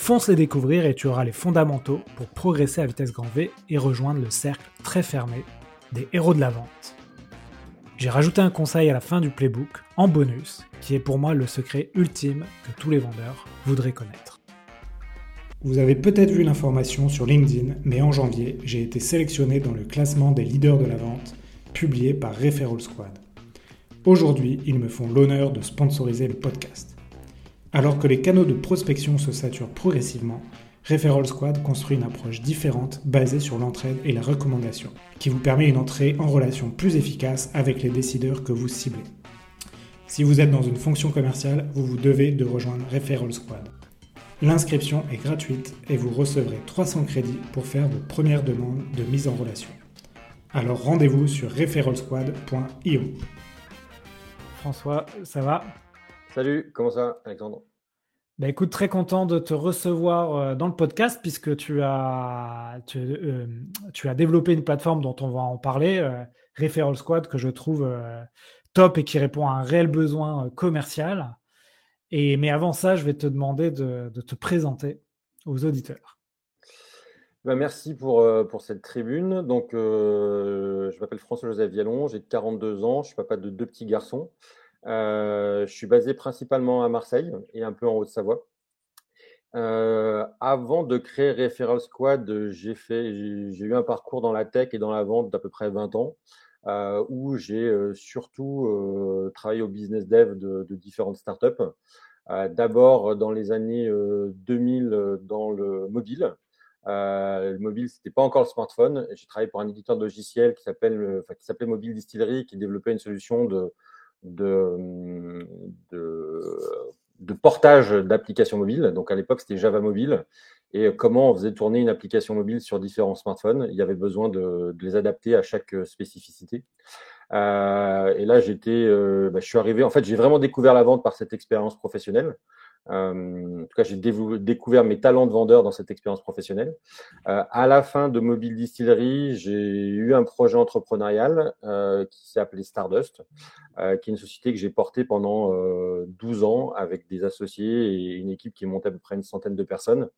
Fonce les découvrir et tu auras les fondamentaux pour progresser à vitesse grand V et rejoindre le cercle très fermé des héros de la vente. J'ai rajouté un conseil à la fin du playbook, en bonus, qui est pour moi le secret ultime que tous les vendeurs voudraient connaître. Vous avez peut-être vu l'information sur LinkedIn, mais en janvier, j'ai été sélectionné dans le classement des leaders de la vente, publié par Referral Squad. Aujourd'hui, ils me font l'honneur de sponsoriser le podcast. Alors que les canaux de prospection se saturent progressivement, Referral Squad construit une approche différente basée sur l'entraide et la recommandation, qui vous permet une entrée en relation plus efficace avec les décideurs que vous ciblez. Si vous êtes dans une fonction commerciale, vous vous devez de rejoindre Referral Squad. L'inscription est gratuite et vous recevrez 300 crédits pour faire vos premières demandes de mise en relation. Alors rendez-vous sur referralsquad.io. François, ça va? Salut, comment ça, Alexandre? Bah écoute, très content de te recevoir euh, dans le podcast puisque tu as, euh, tu, as développé une plateforme dont on va en parler, euh, Referral Squad, que je trouve top et qui répond à un réel besoin commercial. Et, mais avant ça, je vais te demander de, te présenter aux auditeurs. Bah merci pour, pour cette tribune. Donc, je m'appelle François-Joseph Vialon, j'ai 42 ans, je suis papa de deux petits garçons. Euh, je suis basé principalement à Marseille et un peu en Haute-Savoie. Euh, avant de créer Referral Squad, j'ai fait, j'ai eu un parcours dans la tech et dans la vente d'à peu près 20 ans, euh, où j'ai surtout travaillé au business dev de, différentes startups. D'abord dans les années 2000 dans le mobile. le mobile, c'était pas encore le smartphone. J'ai travaillé pour un éditeur de logiciel qui s'appelle, qui s'appelait Mobile Distillery, qui développait une solution de de, portage d'applications mobiles. Donc à l'époque, c'était Java Mobile. Et comment on faisait tourner une application mobile sur différents smartphones? Il y avait besoin de, les adapter à chaque spécificité. Euh, et là, j'étais, euh, bah, je suis arrivé. En fait, j'ai vraiment découvert la vente par cette expérience professionnelle. Euh, en tout cas, j'ai découvert mes talents de vendeur dans cette expérience professionnelle. Euh, à la fin de Mobile Distillery, j'ai eu un projet entrepreneurial euh, qui s'appelait Stardust, qui est une société que j'ai portée pendant 12 ans avec des associés et une équipe qui montait à peu près une centaine de personnes,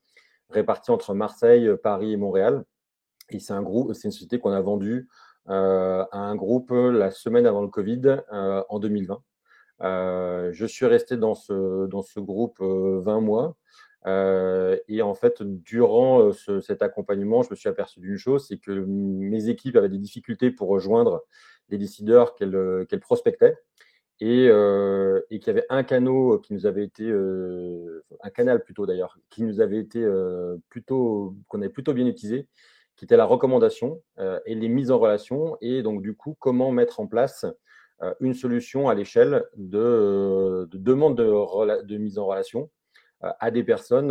réparties entre Marseille, Paris et Montréal. Et c'est un groupe, c'est une société qu'on a vendue à un groupe la semaine avant le Covid en 2020. Euh, je suis resté dans ce, dans ce groupe 20 euh, mois. Euh, et en fait, durant cet accompagnement, je me suis aperçu d'une chose, c'est que mes équipes avaient des difficultés pour rejoindre les décideurs qu'elles prospectaient et, et qu'il y avait un canal qui nous avait été un canal plutôt d'ailleurs qui nous avait été plutôt qu'on avait plutôt bien utilisé qui était la recommandation et les mises en relation et donc du coup comment mettre en place euh, une solution à l'échelle de, euh, de, demande de, de, mise en relation euh, à des personnes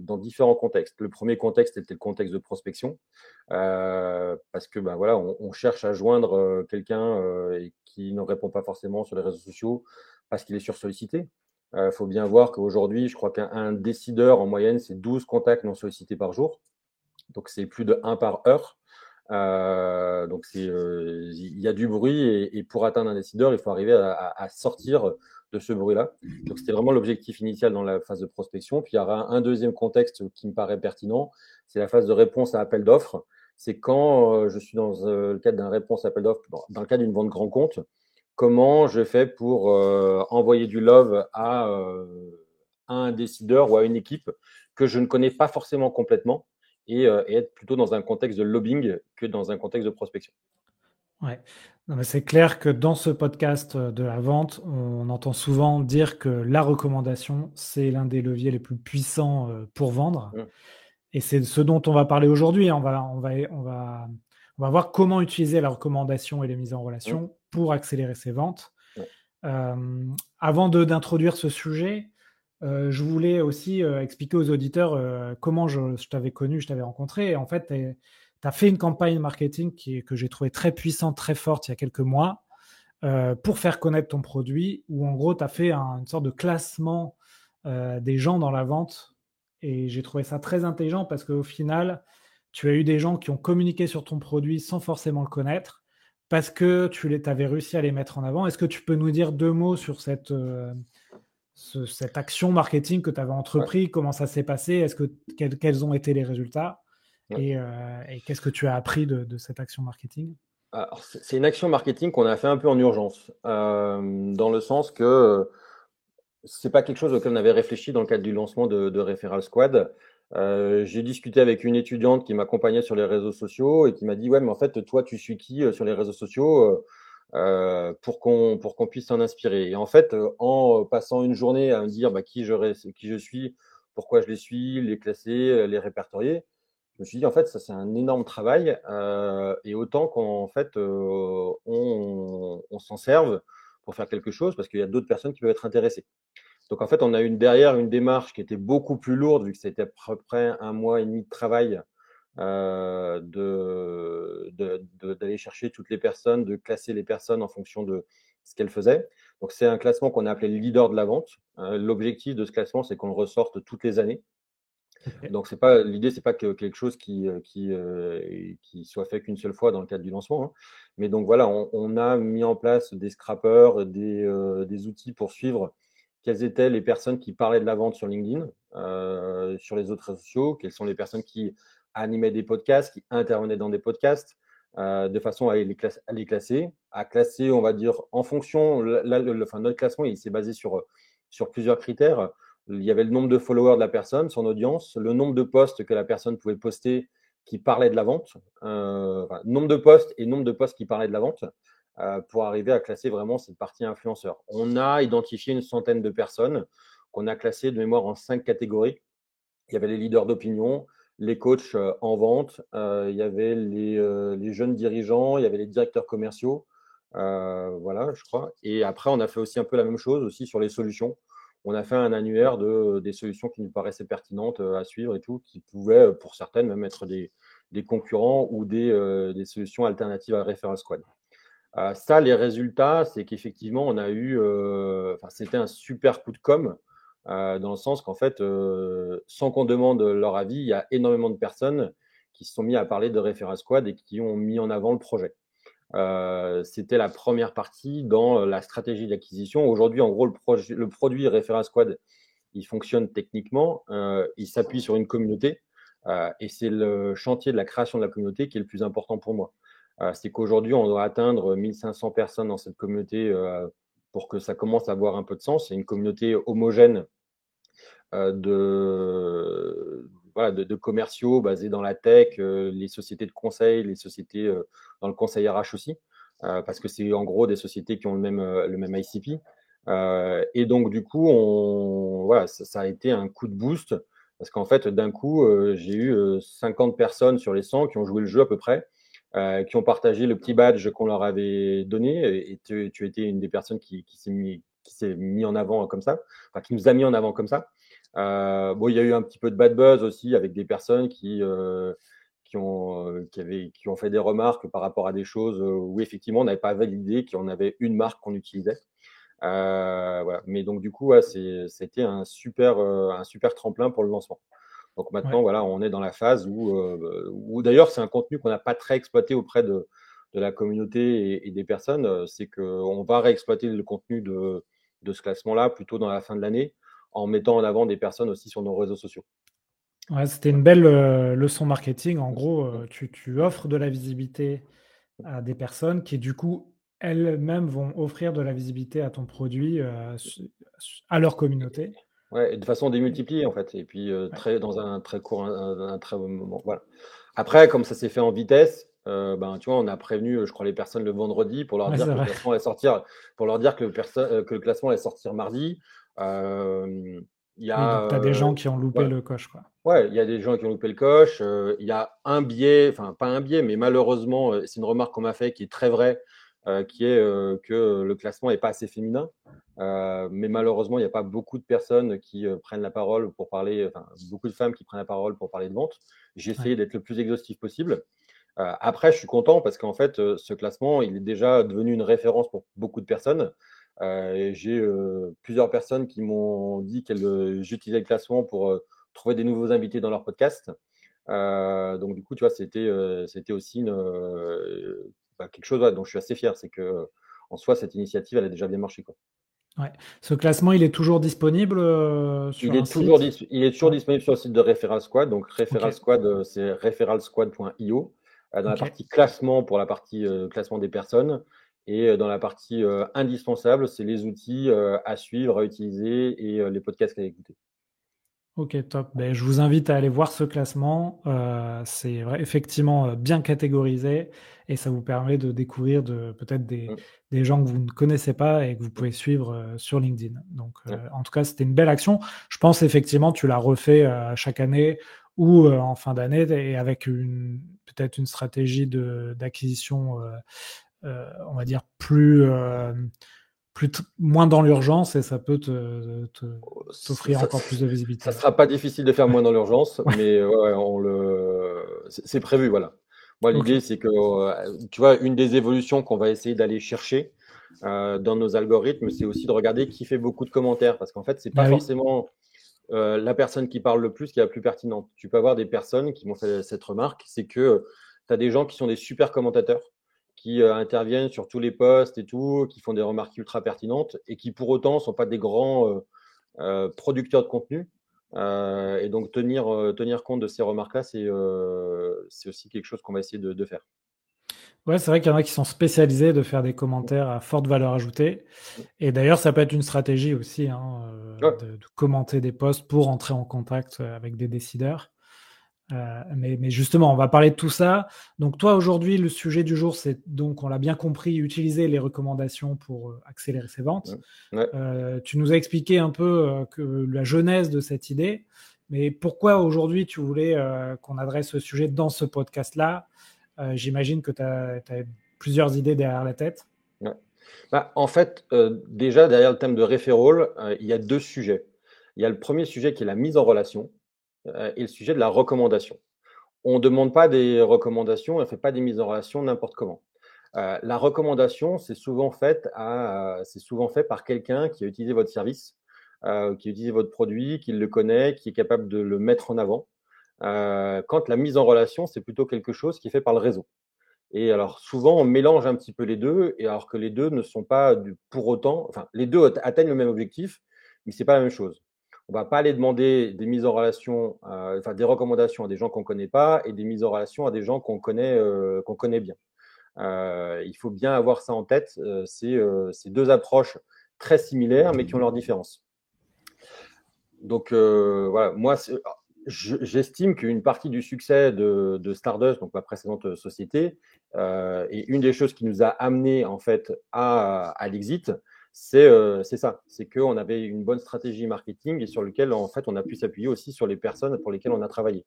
dans différents contextes. Le premier contexte était le contexte de prospection, parce que ben voilà, on, cherche à joindre quelqu'un qui ne répond pas forcément sur les réseaux sociaux parce qu'il est sursollicité. Il faut bien voir qu'aujourd'hui, je crois qu'un décideur en moyenne, c'est 12 contacts non sollicités par jour. Donc c'est plus de 1 par heure. Euh, donc euh, il y a du bruit et, pour atteindre un décideur, il faut arriver à, sortir de ce bruit-là. Donc c'était vraiment l'objectif initial dans la phase de prospection. Puis il y aura un deuxième contexte qui me paraît pertinent, c'est la phase de réponse à appel d'offres. C'est quand euh, je suis dans le cadre d'un réponse à appel d'offres, dans le cadre d'une vente grand compte, comment je fais pour envoyer du love à, à un décideur ou à une équipe que je ne connais pas forcément complètement? Euh, et, être plutôt dans un contexte de lobbying que dans un contexte de prospection. Ouais. c'est clair que dans ce podcast euh, de la vente, on entend souvent dire que la recommandation, c'est l'un des leviers les plus puissants euh, pour vendre. Mmh. Et c'est ce dont on va parler aujourd'hui. On va, on, va, on, va, on va voir comment utiliser la recommandation et les mises en relation mmh. pour accélérer ses ventes. avant d'introduire ce sujet, euh, je voulais aussi euh, expliquer aux auditeurs euh, comment je, t'avais connu, je t'avais rencontré. en fait, tu as fait une campagne marketing que j'ai trouvé très puissante, très forte il y a quelques mois pour faire connaître ton produit, où en gros, tu as fait une sorte de classement des gens dans la vente. Et j'ai trouvé ça très intelligent parce qu'au final, tu as eu des gens qui ont communiqué sur ton produit sans forcément le connaître parce que tu avais réussi à les mettre en avant. Est-ce que tu peux nous dire deux mots sur cette, euh, cette action marketing que tu avais entrepris Comment ça s'est passé? Est-ce que quels, ont été les résultats? Et, qu'est-ce que tu as appris de cette action marketing? C'est une action marketing qu'on a fait un peu en urgence, euh, dans le sens que euh, c'est pas quelque chose auquel on avait réfléchi dans le cadre du lancement de, de Referral Squad. Euh, j'ai discuté avec une étudiante qui m'accompagnait sur les réseaux sociaux et qui m'a dit ouais mais en fait toi tu suis qui sur les réseaux sociaux? Pour qu'on pour qu'on puisse s'en inspirer. Et en fait en passant une journée à me dire bah, qui je qui je suis, pourquoi je les suis, les classer, les répertorier, je me suis dit, en fait, ça, c'est un énorme travail. Euh, et autant qu'en fait, euh, on, s'en serve pour faire quelque chose parce qu'il y a d'autres personnes qui peuvent être intéressées. Donc, en fait, on a une derrière une démarche qui était beaucoup plus lourde, vu que c'était à peu près un mois et demi de travail euh, d'aller chercher toutes les personnes, de classer les personnes en fonction de ce qu'elles faisaient. Donc, c'est un classement qu'on a appelé le leader de la vente. L'objectif de ce classement, c'est qu'on le ressorte toutes les années. Donc c'est pas l'idée, c'est pas que quelque chose qui, euh, qui, euh, qui soit fait qu'une seule fois dans le cadre du lancement. Hein. Mais donc voilà, on, a mis en place des scrappers, des, euh, des, outils pour suivre quelles étaient les personnes qui parlaient de la vente sur LinkedIn, sur les autres réseaux sociaux, quelles sont les personnes qui animaient des podcasts, qui intervenaient dans des podcasts, de façon à les, classer, à classer, on va dire, en fonction, notre classement, il s'est basé sur, sur plusieurs critères il y avait le nombre de followers de la personne, son audience, le nombre de posts que la personne pouvait poster qui parlaient de la vente, euh, nombre de posts et nombre de posts qui parlaient de la vente, euh, pour arriver à classer vraiment cette partie influenceur. On a identifié une centaine de personnes qu'on a classées de mémoire en cinq catégories. Il y avait les leaders d'opinion, les coachs euh, en vente, il y avait les, les, jeunes dirigeants, il y avait les directeurs commerciaux, voilà, je crois. Et après, on a fait aussi un peu la même chose aussi sur les solutions on a fait un annuaire de, des solutions qui nous paraissaient pertinentes euh, à suivre et tout, qui pouvaient, euh, pour certaines, même être des, concurrents ou euh, des, solutions alternatives à Referral Squad. ça, les résultats, c'est qu'effectivement, on a eu, c'était un super coup de com, dans le sens qu'en fait, sans qu'on demande leur avis, il y a énormément de personnes qui se sont mis à parler de Referral Squad et qui ont mis en avant le projet. Euh, c'était la première partie dans euh, la stratégie d'acquisition. Aujourd'hui, en gros, le, produit Referral Squad, il fonctionne techniquement, euh, il s'appuie sur une communauté, et c'est le chantier de la création de la communauté qui est le plus important pour moi. c'est qu'aujourd'hui, on doit atteindre 1500 personnes dans cette communauté pour que ça commence à avoir un peu de sens. C'est une communauté homogène de, de, commerciaux basés dans la tech, euh, les sociétés de conseil, les sociétés euh, dans le conseil RH aussi, euh, parce que c'est en gros des sociétés qui ont le même, le même ICP. et donc, du coup, on, voilà, ça, a été un coup de boost, parce qu'en fait, d'un coup, j'ai eu 50 personnes sur les 100 qui ont joué le jeu à peu près. Qui ont partagé le petit badge qu'on leur avait donné. Et tu, tu étais une des personnes qui, qui s'est mis, mis, en avant comme ça, enfin, qui nous a mis en avant comme ça. Euh, bon, il y a eu un petit peu de bad buzz aussi avec des personnes qui, euh, qui, ont, euh, qui, avaient, qui ont fait des remarques par rapport à des choses où effectivement on n'avait pas validé qu'on avait une marque qu'on utilisait. voilà. Mais donc du coup, c'était un super, un super tremplin pour le lancement. Donc maintenant, voilà, on est dans la phase où, où d'ailleurs, c'est un contenu qu'on n'a pas très exploité auprès de, de la communauté et, et des personnes. C'est qu'on va réexploiter le contenu de, de ce classement-là plutôt dans la fin de l'année en mettant en avant des personnes aussi sur nos réseaux sociaux. Ouais, C'était une belle euh, leçon marketing. En gros, euh, tu, tu, offres de la visibilité à des personnes qui, du coup, elles-mêmes vont offrir de la visibilité à ton produit, euh, à leur communauté. Ouais, de façon démultipliée, en fait. Et puis, très, dans un très court, un, très bon moment. Voilà. Après, comme ça s'est fait en vitesse, ben, tu vois, on a prévenu, je crois, les personnes le vendredi pour leur dire que le classement allait sortir, pour leur dire que le, que le classement allait sortir mardi. Euh, il y a, tu as des gens qui ont loupé le coche. Quoi. Ouais, il y a des gens qui ont loupé le coche. il y a un biais, enfin pas un biais, mais malheureusement, c'est une remarque qu'on m'a fait qui est très vraie, qui est que le classement n'est pas assez féminin. mais malheureusement, il n'y a pas beaucoup de personnes qui prennent la parole pour parler, enfin beaucoup de femmes qui prennent la parole pour parler de vente. J'ai essayé d'être le plus exhaustif possible. après, je suis content parce qu'en fait, ce classement, il est déjà devenu une référence pour beaucoup de personnes. J'ai plusieurs personnes qui m'ont dit qu'elles j'utilisais le classement pour trouver des nouveaux invités dans leur podcast. donc, du coup, tu vois, c'était c'était aussi une, bah, quelque chose dont je suis assez fier. C'est que en soi, cette initiative, elle a déjà bien marché. Quoi. Ouais. Ce classement, il est toujours disponible euh, sur il, est toujours il est toujours disponible sur le site de Referral Squad. Donc, Referral Squad, euh, c'est referralsquad.io. Euh, dans la partie classement, pour la partie classement des personnes. Et dans la partie indispensable, c'est les outils à suivre, à utiliser et les podcasts à écouter. Ok, top. Ben, je vous invite à aller voir ce classement. Euh, c'est effectivement euh, bien catégorisé et ça vous permet de découvrir de, peut-être des, mm. des, gens que vous ne connaissez pas et que vous pouvez suivre euh, sur LinkedIn. Donc, en tout cas, c'était une belle action. Je pense effectivement, tu l'as refait chaque année ou en fin d'année et avec une peut-être une stratégie d'acquisition, on va dire plus plus moins dans l'urgence et ça peut te, t'offrir encore plus de visibilité. Ça sera pas difficile de faire moins dans l'urgence, mais on le, c'est prévu, voilà. Moi, l'idée, c'est que, euh, tu vois, une des évolutions qu'on va essayer d'aller chercher euh, dans nos algorithmes, c'est aussi de regarder qui fait beaucoup de commentaires, parce qu'en fait, c'est pas ah forcément euh, la personne qui parle le plus qui est la plus pertinente. Tu peux avoir des personnes qui m'ont fait cette remarque, c'est que tu as des gens qui sont des super commentateurs, qui euh, interviennent sur tous les postes et tout, qui font des remarques ultra pertinentes et qui pour autant ne sont pas des grands euh, euh, producteurs de contenu. et donc tenir, tenir compte de ces remarques-là, c'est aussi quelque chose qu'on va essayer de, faire. Ouais, c'est vrai qu'il y en a qui sont spécialisés de faire des commentaires à forte valeur ajoutée. Et d'ailleurs, ça peut être une stratégie aussi hein, de, de, commenter des posts pour entrer en contact avec des décideurs. Euh, mais, mais, justement, on va parler de tout ça. Donc toi, aujourd'hui, le sujet du jour, c'est donc, on l'a bien compris, utiliser les recommandations pour euh, accélérer ses ventes. Euh, tu nous as expliqué un peu que la genèse de cette idée, mais pourquoi aujourd'hui tu voulais qu'on adresse ce sujet dans ce podcast-là? J'imagine que tu as, plusieurs idées derrière la tête. Bah, en fait, déjà, derrière le thème de referral, il y a deux sujets. Il y a le premier sujet qui est la mise en relation. Euh, et le sujet de la recommandation. On ne demande pas des recommandations, on ne fait pas des mises en relation n'importe comment. Euh, la recommandation, c'est souvent, fait souvent fait par quelqu'un qui a utilisé votre service, euh, qui a utilisé votre produit, qui le connaît, qui est capable de le mettre en avant. quand la mise en relation, c'est plutôt quelque chose qui est fait par le réseau. Et alors souvent, on mélange un petit peu les deux, et alors que les deux ne sont pas pour autant, enfin, les deux atteignent le même objectif, mais ce n'est pas la même chose on va pas aller demander des mises en relation, euh, enfin des recommandations à des gens qu'on connaît pas et des mises en relation à des gens qu'on connaît, euh, qu'on connaît bien. Euh, il faut bien avoir ça en tête. c'est ces deux approches très similaires, mais qui ont leurs différences. Donc voilà, moi, j'estime qu'une partie du succès de, Stardust, donc ma précédente société, et une des choses qui nous a amené en fait à l'exit, euh, c'est ça. C'est qu'on avait une bonne stratégie marketing et sur lequel, en fait, on a pu s'appuyer aussi sur les personnes pour lesquelles on a travaillé.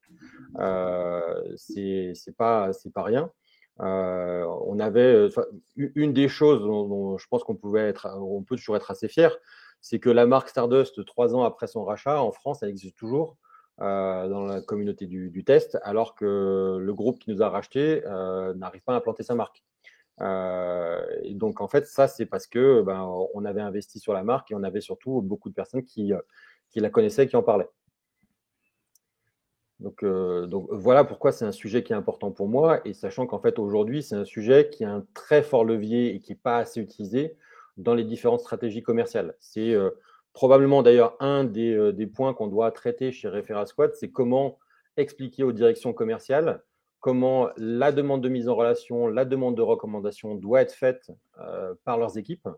Euh, c'est pas, rien. Euh, on avait une des choses dont, je pense qu'on pouvait être, on peut toujours être assez fier, c'est que la marque Stardust, trois ans après son rachat, en France, elle existe toujours dans la communauté du, test, alors que le groupe qui nous a racheté n'arrive pas à implanter sa marque. Euh, et donc, en fait, ça, c'est parce que ben, on avait investi sur la marque et on avait surtout beaucoup de personnes qui, euh, qui la connaissaient qui en parlaient. Donc, euh, donc voilà pourquoi c'est un sujet qui est important pour moi. Et sachant qu'en fait, aujourd'hui, c'est un sujet qui a un très fort levier et qui n'est pas assez utilisé dans les différentes stratégies commerciales. C'est probablement d'ailleurs un des, des points qu'on doit traiter chez Referral Squad, c'est comment expliquer aux directions commerciales comment la demande de mise en relation, la demande de recommandation doit être faite euh, par leurs équipes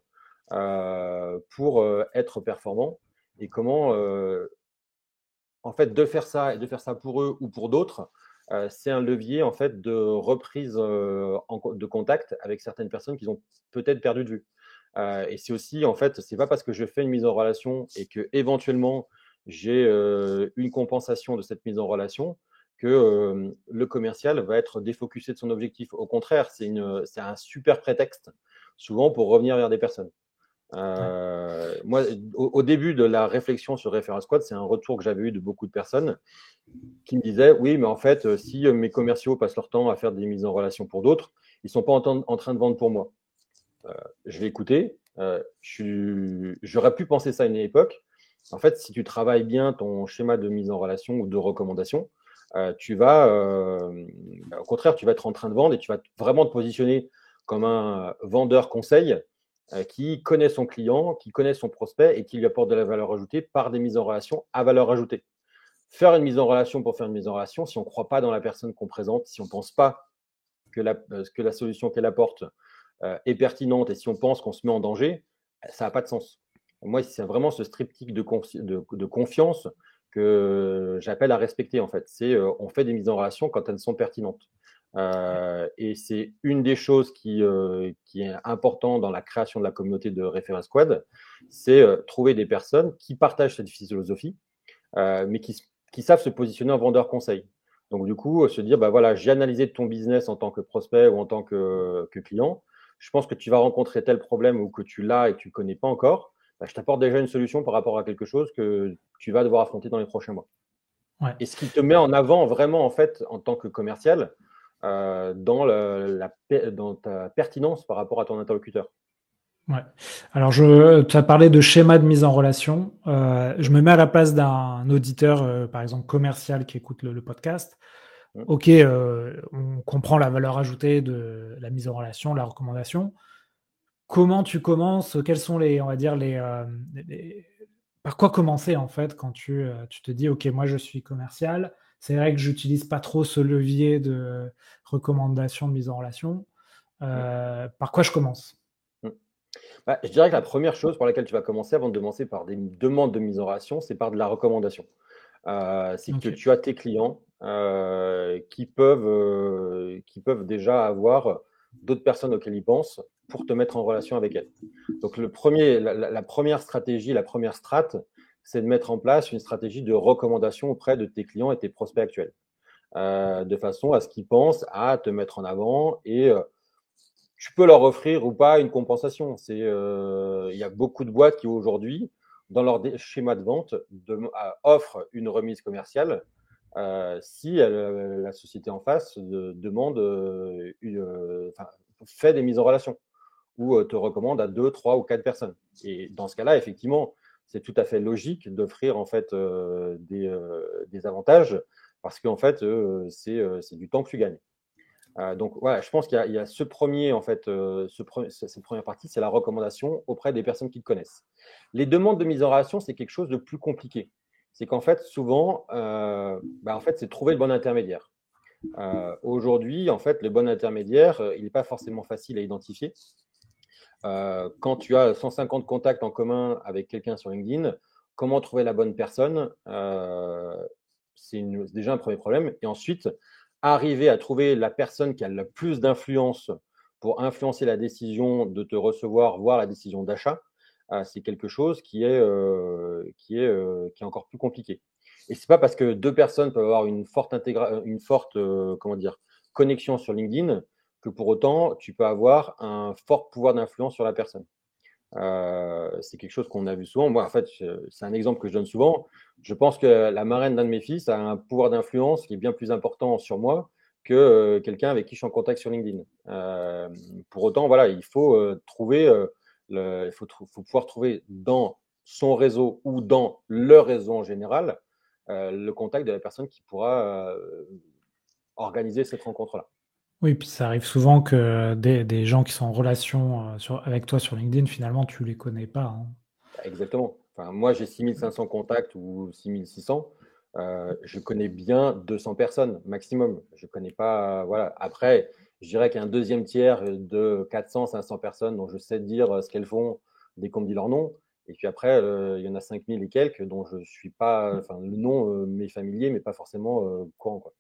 euh, pour euh, être performants et comment, en fait, de faire ça et de faire ça pour eux ou pour d'autres, c'est un levier en fait de reprise de contact avec certaines personnes qu'ils ont peut-être perdu de vue. et c'est aussi en fait, c'est pas parce que je fais une mise en relation et que éventuellement j'ai une compensation de cette mise en relation que le commercial va être défocusé de son objectif. Au contraire, c'est un super prétexte, souvent pour revenir vers des personnes. Moi, au, début de la réflexion sur Referral Squad, c'est un retour que j'avais eu de beaucoup de personnes qui me disaient Oui, mais en fait, si mes commerciaux passent leur temps à faire des mises en relation pour d'autres, ils ne sont pas en, train de vendre pour moi. je vais écouter. J'aurais pu penser ça à une époque. En fait, si tu travailles bien ton schéma de mise en relation ou de recommandation, euh, tu vas, euh, au contraire, tu vas être en train de vendre et tu vas vraiment te positionner comme un vendeur conseil euh, qui connaît son client, qui connaît son prospect et qui lui apporte de la valeur ajoutée par des mises en relation à valeur ajoutée. Faire une mise en relation pour faire une mise en relation, si on ne croit pas dans la personne qu'on présente, si on ne pense pas que la, solution qu'elle apporte est pertinente et si on pense qu'on se met en danger, ça n'a pas de sens. Moi, c'est vraiment ce striptyque de, confiance que j'appelle à respecter en fait. C'est euh, on fait des mises en relation quand elles sont pertinentes. Euh, et c'est une des choses qui, euh, qui est importante dans la création de la communauté de Reference Squad, c'est trouver des personnes qui partagent cette philosophie, mais qui, qui, savent se positionner en vendeur conseil. Donc du coup, se dire, bah voilà, j'ai analysé ton business en tant que prospect ou en tant que, que client. Je pense que tu vas rencontrer tel problème ou que tu l'as et que tu ne connais pas encore. Bah, je t'apporte déjà une solution par rapport à quelque chose que tu vas devoir affronter dans les prochains mois. Et ce qui te met en avant vraiment, en fait, en tant que commercial, euh, dans, la, dans ta pertinence par rapport à ton interlocuteur. Ouais. Alors, je, tu as parlé de schéma de mise en relation. Euh, je me mets à la place d'un auditeur, euh, par exemple commercial, qui écoute le, podcast. Ok, on comprend la valeur ajoutée de la mise en relation, la recommandation comment tu commences Quels sont les, on va dire, euh, les, par quoi commencer en fait quand tu, euh, tu, te dis, ok, moi je suis commercial. C'est vrai que j'utilise pas trop ce levier de recommandation de mise en relation. Euh, par quoi je commence? Mmh. bah, Je dirais que la première chose par laquelle tu vas commencer avant de commencer par des demandes de mise en relation, c'est par de la recommandation. c'est que tu as tes clients qui, peuvent, qui peuvent déjà avoir d'autres personnes auxquelles ils pensent pour te mettre en relation avec elles. Donc, le premier, la, première stratégie, la première strate, c'est de mettre en place une stratégie de recommandation auprès de tes clients et tes prospects actuels, euh, de façon à ce qu'ils pensent à te mettre en avant et euh, tu peux leur offrir ou pas une compensation. C'est, euh, il y a beaucoup de boîtes qui aujourd'hui, dans leur schéma de vente, offrent une remise commerciale si la société en face demande, une, fait des mises en relation ou te recommande à deux, trois ou quatre personnes. Et dans ce cas-là, effectivement, c'est tout à fait logique d'offrir en fait des, avantages parce qu'en fait, c'est du temps que tu gagnes. donc voilà, je pense qu'il y, a ce premier en fait, ce cette première partie, c'est la recommandation auprès des personnes qui te connaissent. Les demandes de mise en relation, c'est quelque chose de plus compliqué. C'est qu'en fait, souvent, bah, en fait, c'est trouver le bon intermédiaire. Aujourd'hui, en fait, le bon intermédiaire, il n'est pas forcément facile à identifier. Euh, quand tu as 150 contacts en commun avec quelqu'un sur LinkedIn, comment trouver la bonne personne euh, C'est déjà un premier problème. Et ensuite, arriver à trouver la personne qui a le plus d'influence pour influencer la décision de te recevoir, voire la décision d'achat, euh, c'est quelque chose qui est, qui, est, qui est encore plus compliqué. Et c'est pas parce que deux personnes peuvent avoir une forte, une forte comment dire, connexion sur LinkedIn que pour autant, tu peux avoir un fort pouvoir d'influence sur la personne. Euh, c'est quelque chose qu'on a vu souvent. Moi, en fait, c'est un exemple que je donne souvent. Je pense que la marraine d'un de mes fils a un pouvoir d'influence qui est bien plus important sur moi que euh, quelqu'un avec qui je suis en contact sur LinkedIn. Euh, pour autant, voilà, il faut trouver, le, il faut, faut, pouvoir trouver dans son réseau ou dans le réseau en général le contact de la personne qui pourra organiser cette rencontre-là. Oui, puis ça arrive souvent que des, gens qui sont en relation euh, avec toi sur LinkedIn, finalement, tu les connais pas. Hein. Bah, exactement. Enfin, moi, j'ai 6500 contacts ou 6600. Euh, je connais bien 200 personnes maximum. Je connais pas. Voilà. Après, je dirais qu'il y a un deuxième tiers de 400, 500 personnes dont je sais dire ce qu'elles font dès qu'on me dit leur nom. Et puis après, euh, il y en a 5000 et quelques dont je suis pas. Enfin, le nom m'est familier, mais pas forcément courant. Quoi.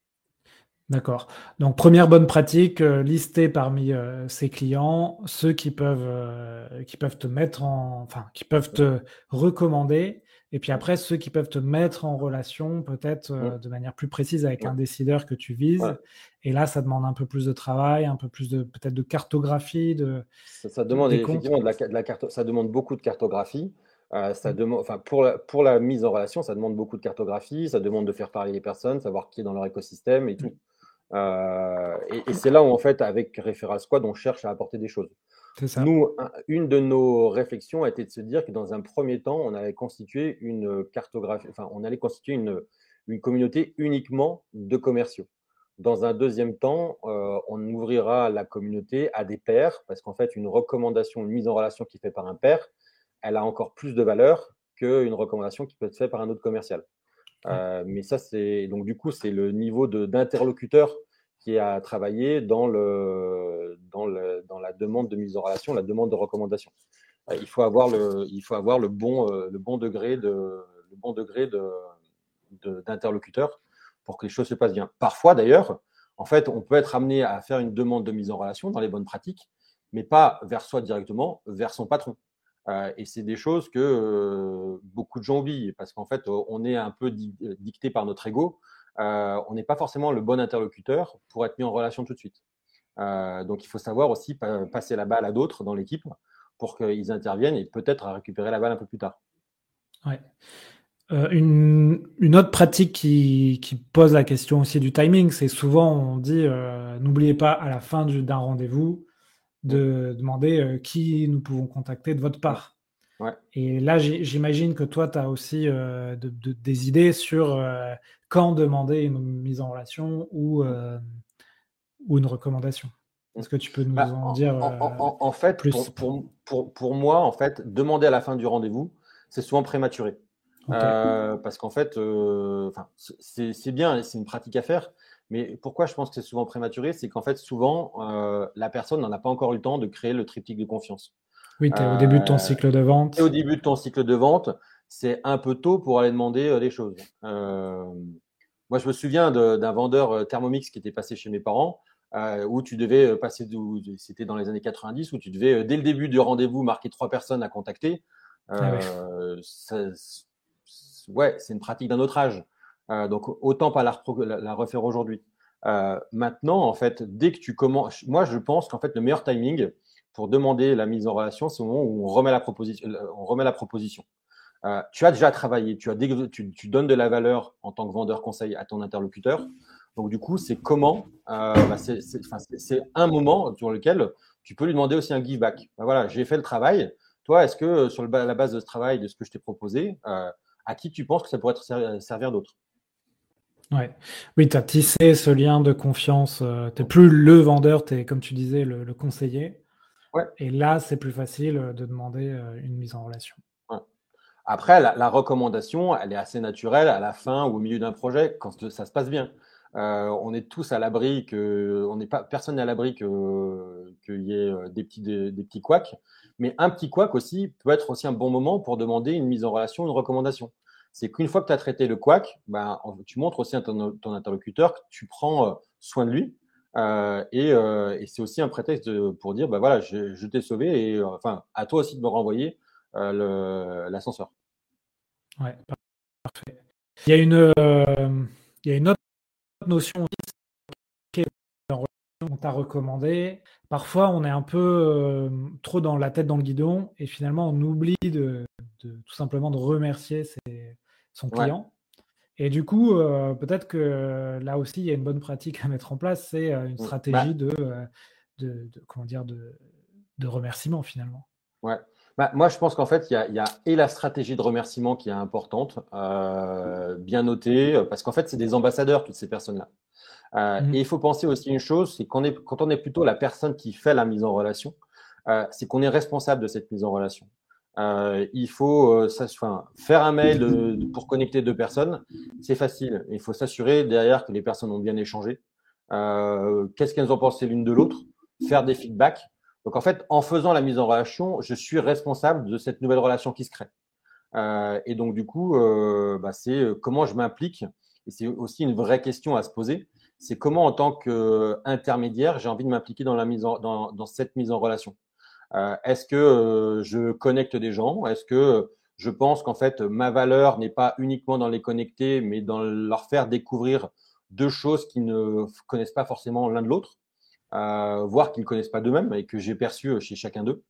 D'accord. Donc première bonne pratique, euh, lister parmi euh, ses clients ceux qui peuvent, euh, qui peuvent te mettre en, enfin, qui peuvent te recommander Et puis après, ceux qui peuvent te mettre en relation, peut-être euh, mmh. de manière plus précise avec un décideur que tu vises. Et là, ça demande un peu plus de travail, un peu plus de peut-être de cartographie. De, ça, demande effectivement de la, de la carte, ça demande beaucoup de cartographie. Euh, ça mmh. demande, enfin, pour, la, pour la mise en relation, ça demande beaucoup de cartographie, ça demande de faire parler les personnes, savoir qui est dans leur écosystème et tout. Mmh. Euh, et, c'est là où, en fait, avec Referral Squad, on cherche à apporter des choses. Nous, une de nos réflexions a été de se dire que dans un premier temps, on allait constituer une cartographie, enfin, on allait constituer une, une communauté uniquement de commerciaux. Dans un deuxième temps, euh, on ouvrira la communauté à des pairs, parce qu'en fait, une recommandation, une mise en relation qui est faite par un pair, elle a encore plus de valeur qu'une recommandation qui peut être faite par un autre commercial. Euh, mais ça, c'est donc du coup, c'est le niveau d'interlocuteur qui est à travailler dans, le, dans, la demande de mise en relation, la demande de recommandation. Euh, il faut avoir le, il faut avoir le, bon, euh, le bon degré de le bon degré d'interlocuteur de, pour que les choses se passent bien. Parfois, d'ailleurs, en fait, on peut être amené à faire une demande de mise en relation dans les bonnes pratiques, mais pas vers soi directement, vers son patron. Euh, et c'est des choses que beaucoup de gens oublient parce qu'en fait, on est un peu dicté par notre ego. On n'est pas forcément le bon interlocuteur pour être mis en relation tout de suite. donc, il faut savoir aussi passer la balle à d'autres dans l'équipe pour qu'ils interviennent et peut-être récupérer la balle un peu plus tard. Ouais. une, autre pratique qui, pose la question aussi du timing, c'est souvent on dit n'oubliez pas à la fin d'un rendez-vous de demander euh, qui nous pouvons contacter de votre part. Et là, j'imagine que toi, tu as aussi euh, des idées sur euh, quand demander une mise en relation ou, ou une recommandation. Est-ce que tu peux nous bah, en, dire en, fait, plus? pour, pour, pour, moi, en fait, demander à la fin du rendez-vous, c'est souvent prématuré. parce qu'en fait, c'est bien, c'est une pratique à faire, mais pourquoi je pense que c'est souvent prématuré? C'est qu'en fait, souvent, euh, la personne n'en a pas encore eu le temps de créer le triptyque de confiance. Oui, tu es au début de ton euh, cycle de vente. Et au début de ton cycle de vente, c'est un peu tôt pour aller demander euh, des choses. moi, je me souviens d'un vendeur Thermomix qui était passé chez mes parents, où tu devais passer, c'était dans les années 90, où tu devais, dès le début du rendez-vous, marquer trois personnes à contacter. Ah ouais, c'est une pratique d'un autre âge. Euh, donc autant pas la, la, refaire aujourd'hui. Euh, maintenant, en fait, dès que tu commences, moi je pense qu'en fait le meilleur timing pour demander la mise en relation, c'est au moment où on remet la proposition. On remet la proposition. Euh, tu as déjà travaillé, tu, as tu, donnes de la valeur en tant que vendeur conseil à ton interlocuteur. Donc, du coup, c'est comment euh, bah, C'est un moment sur lequel tu peux lui demander aussi un give back. Bah, voilà, j'ai fait le travail. Toi, est-ce que sur la base de ce travail, de ce que je t'ai proposé, euh, à qui tu penses que ça pourrait être servir d'autre? Ouais. Oui, tu as tissé ce lien de confiance. Euh, tu n'es plus le vendeur, tu es, comme tu disais, le, conseiller. Ouais. Et là, c'est plus facile euh, de demander euh, une mise en relation. Après, la, recommandation, elle est assez naturelle à la fin ou au milieu d'un projet quand ça se passe bien. on est tous à l'abri que, on n'est pas, personne n'est à l'abri qu'il y ait des petits, des, des petits couacs. Mais un petit couac aussi peut être aussi un bon moment pour demander une mise en relation, une recommandation c'est qu'une fois que tu as traité le couac, ben, tu montres aussi à ton, interlocuteur que tu prends euh, soin de lui. Euh, euh, et, c'est aussi un prétexte pour dire, ben voilà, je, t'ai sauvé et enfin, à toi aussi de me renvoyer l'ascenseur. Ouais, parfait. Il y a une, il y a une autre notion qu'on t'a recommandé. Parfois, on est un peu trop dans la tête dans le guidon et finalement, on oublie de, tout simplement de remercier son client. Et du coup, euh, peut-être que là aussi, il y a une bonne pratique à mettre en place, c'est euh, une mmh. stratégie bah euh, de, de, comment dire, de, de remerciement finalement. Ouais. Bah, moi, je pense qu'en fait, il y, a, et la stratégie de remerciement qui est importante, bien notée, parce qu'en fait, c'est des ambassadeurs, toutes ces personnes-là. Mmh. Et il faut penser aussi une chose, c'est qu'on est, quand on est plutôt la personne qui fait la mise en relation, c'est qu'on est responsable de cette mise en relation. Euh, il faut euh, faire un mail pour connecter deux personnes, c'est facile. Il faut s'assurer derrière que les personnes ont bien échangé. Euh, qu'est-ce qu'elles ont pensé l'une de l'autre? Faire des feedbacks. Donc en fait, en faisant la mise en relation, je suis responsable de cette nouvelle relation qui se crée. et donc du coup, bah, c'est comment je m'implique. Et c'est aussi une vraie question à se poser. C'est comment en tant qu'intermédiaire, j'ai envie de m'impliquer dans, la mise dans cette mise en relation? Euh, est-ce que euh, je connecte des gens? Est-ce que Je pense qu'en fait, ma valeur n'est pas uniquement dans les connecter, mais dans leur faire découvrir deux choses qu'ils ne connaissent pas forcément l'un de l'autre, euh, voire qu'ils ne connaissent pas d'eux-mêmes et que j'ai perçu chez chacun d'eux.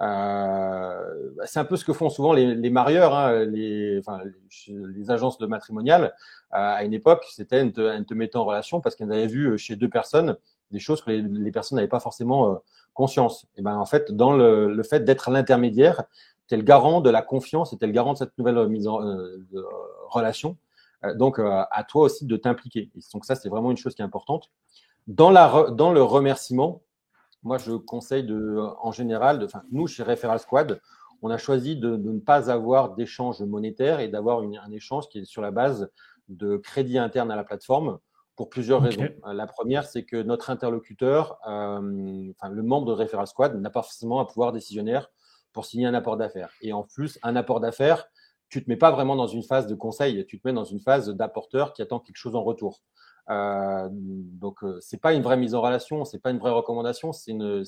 Euh, c'est un peu ce que font souvent les, les marieurs, hein, les, enfin, les, agences de matrimonial. Euh, à une époque, c'était elles te, te mettaient en relation parce qu'elles avaient vu chez deux personnes des choses que les, personnes n'avaient pas forcément euh, conscience. Et ben en fait, dans le, le fait d'être l'intermédiaire, tu es le garant de la confiance et tu es le garant de cette nouvelle mise en de, relation. donc à toi aussi de t'impliquer. Donc ça, c'est vraiment une chose qui est importante. Dans, la, dans le remerciement, moi, je conseille de, en général, nous, chez Referral Squad, on a choisi de, de ne pas avoir d'échange monétaire et d'avoir un échange qui est sur la base de crédit interne à la plateforme pour plusieurs okay. raisons. La première, c'est que notre interlocuteur, euh, enfin, le membre de Referral Squad, n'a pas forcément un pouvoir décisionnaire pour signer un apport d'affaires. Et en plus, un apport d'affaires, tu ne te mets pas vraiment dans une phase de conseil, tu te mets dans une phase d'apporteur qui attend quelque chose en retour. Euh, donc, euh, c'est pas une vraie mise en relation, c'est pas une vraie recommandation, c'est euh,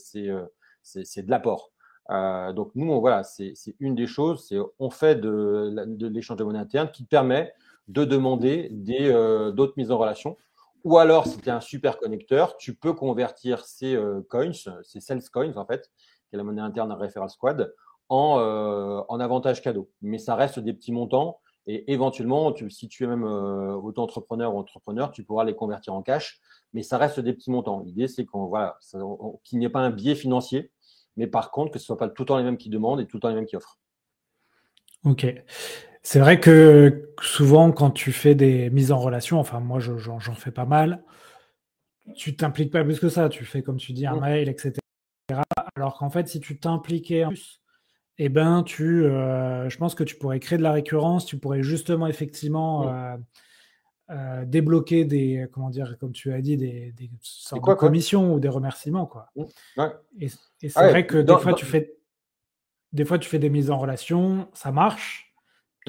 de l'apport. Euh, donc nous, on, voilà, c'est, une des choses, c'est on fait de, de l'échange de monnaie interne qui permet de demander euh, d'autres mises en relation. Ou alors, si tu es un super connecteur, tu peux convertir ces euh, coins, ces sales coins en fait, qui est la monnaie interne à Referral Squad, en, en avantage cadeau. Mais ça reste des petits montants et éventuellement, tu, si tu es même euh, auto-entrepreneur ou entrepreneur, tu pourras les convertir en cash, mais ça reste des petits montants. L'idée, c'est qu'on voilà, qu'il n'y ait pas un biais financier, mais par contre que ce ne soit pas tout le temps les mêmes qui demandent et tout le temps les mêmes qui offrent. Ok. C'est vrai que souvent, quand tu fais des mises en relation, enfin moi j'en fais pas mal, tu t'impliques pas plus que ça. Tu fais comme tu dis un mmh. mail, etc. Alors qu'en fait, si tu t'impliquais en plus eh ben, tu, euh, je pense que tu pourrais créer de la récurrence, tu pourrais justement effectivement mmh. euh, euh, débloquer des, comment dire, comme tu as dit, des, des sortes quoi, de commissions ou des remerciements, quoi. Mmh. Ouais. Et, et c'est ah ouais, vrai que dans, des fois dans... tu fais, des fois tu fais des mises en relation, ça marche,